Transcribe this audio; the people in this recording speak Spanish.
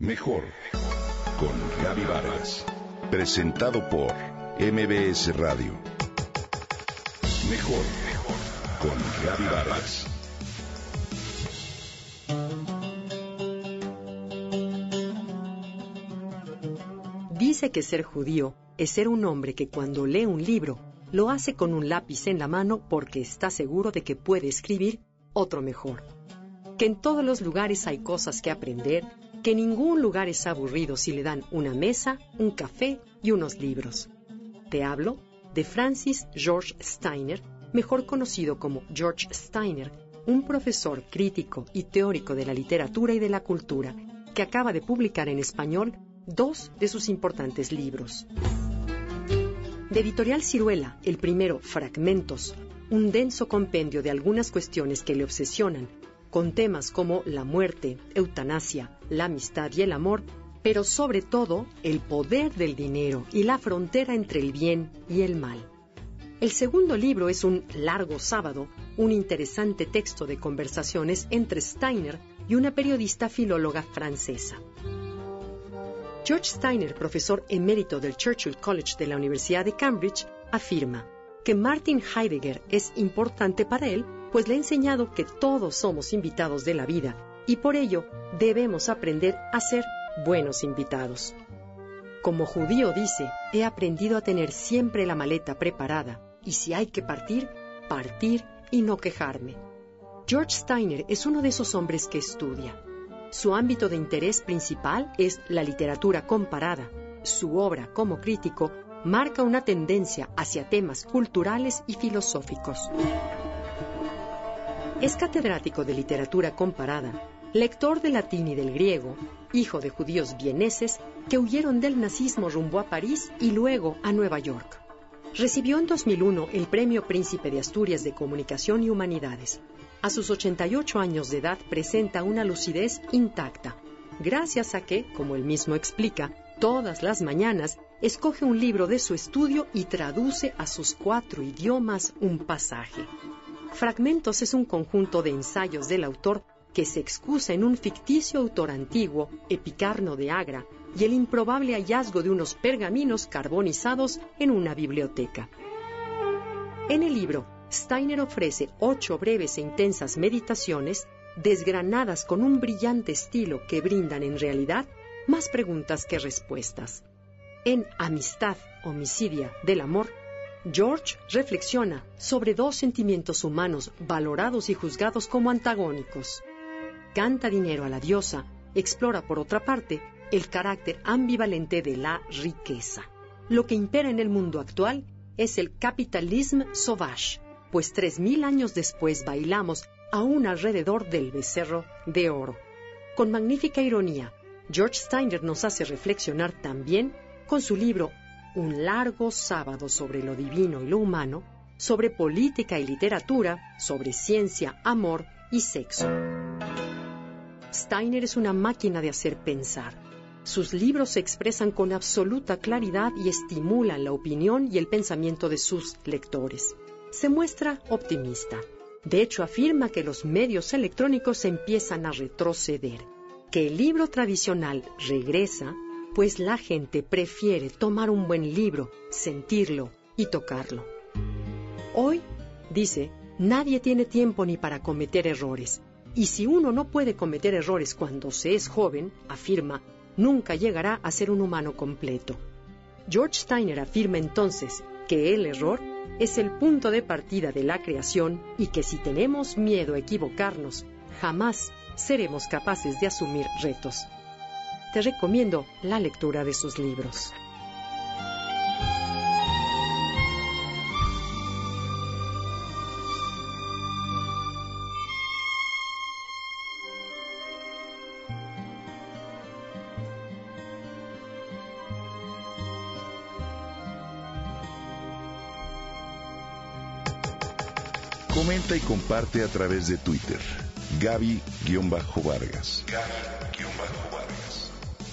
Mejor con Gaby Vargas. Presentado por MBS Radio. Mejor con Gaby Vargas. Dice que ser judío es ser un hombre que cuando lee un libro lo hace con un lápiz en la mano porque está seguro de que puede escribir otro mejor. Que en todos los lugares hay cosas que aprender, que ningún lugar es aburrido si le dan una mesa, un café y unos libros. Te hablo de Francis George Steiner, mejor conocido como George Steiner, un profesor crítico y teórico de la literatura y de la cultura, que acaba de publicar en español dos de sus importantes libros. De Editorial Ciruela, el primero, Fragmentos, un denso compendio de algunas cuestiones que le obsesionan, con temas como la muerte, eutanasia, la amistad y el amor, pero sobre todo el poder del dinero y la frontera entre el bien y el mal. El segundo libro es un largo sábado, un interesante texto de conversaciones entre Steiner y una periodista filóloga francesa. George Steiner, profesor emérito del Churchill College de la Universidad de Cambridge, afirma que Martin Heidegger es importante para él, pues le ha enseñado que todos somos invitados de la vida y por ello debemos aprender a ser buenos invitados. Como judío dice, he aprendido a tener siempre la maleta preparada y si hay que partir, partir y no quejarme. George Steiner es uno de esos hombres que estudia. Su ámbito de interés principal es la literatura comparada. Su obra como crítico marca una tendencia hacia temas culturales y filosóficos. Es catedrático de literatura comparada, lector de latín y del griego, hijo de judíos vieneses que huyeron del nazismo rumbo a París y luego a Nueva York. Recibió en 2001 el Premio Príncipe de Asturias de Comunicación y Humanidades. A sus 88 años de edad presenta una lucidez intacta, gracias a que, como él mismo explica, todas las mañanas escoge un libro de su estudio y traduce a sus cuatro idiomas un pasaje. Fragmentos es un conjunto de ensayos del autor que se excusa en un ficticio autor antiguo, Epicarno de Agra, y el improbable hallazgo de unos pergaminos carbonizados en una biblioteca. En el libro, Steiner ofrece ocho breves e intensas meditaciones desgranadas con un brillante estilo que brindan en realidad más preguntas que respuestas. En Amistad, Homicidia del Amor, George reflexiona sobre dos sentimientos humanos valorados y juzgados como antagónicos. Canta dinero a la diosa, explora por otra parte el carácter ambivalente de la riqueza. Lo que impera en el mundo actual es el capitalismo sauvage, pues tres mil años después bailamos aún alrededor del becerro de oro. Con magnífica ironía, George Steiner nos hace reflexionar también con su libro Un largo sábado sobre lo divino y lo humano, sobre política y literatura, sobre ciencia, amor y sexo. Steiner es una máquina de hacer pensar. Sus libros se expresan con absoluta claridad y estimulan la opinión y el pensamiento de sus lectores. Se muestra optimista. De hecho, afirma que los medios electrónicos empiezan a retroceder, que el libro tradicional regresa, pues la gente prefiere tomar un buen libro, sentirlo y tocarlo. Hoy, dice, nadie tiene tiempo ni para cometer errores, y si uno no puede cometer errores cuando se es joven, afirma, nunca llegará a ser un humano completo. George Steiner afirma entonces que el error es el punto de partida de la creación y que si tenemos miedo a equivocarnos, jamás seremos capaces de asumir retos. Te recomiendo la lectura de sus libros. Comenta y comparte a través de Twitter. Gaby-Vargas. Gaby-Vargas.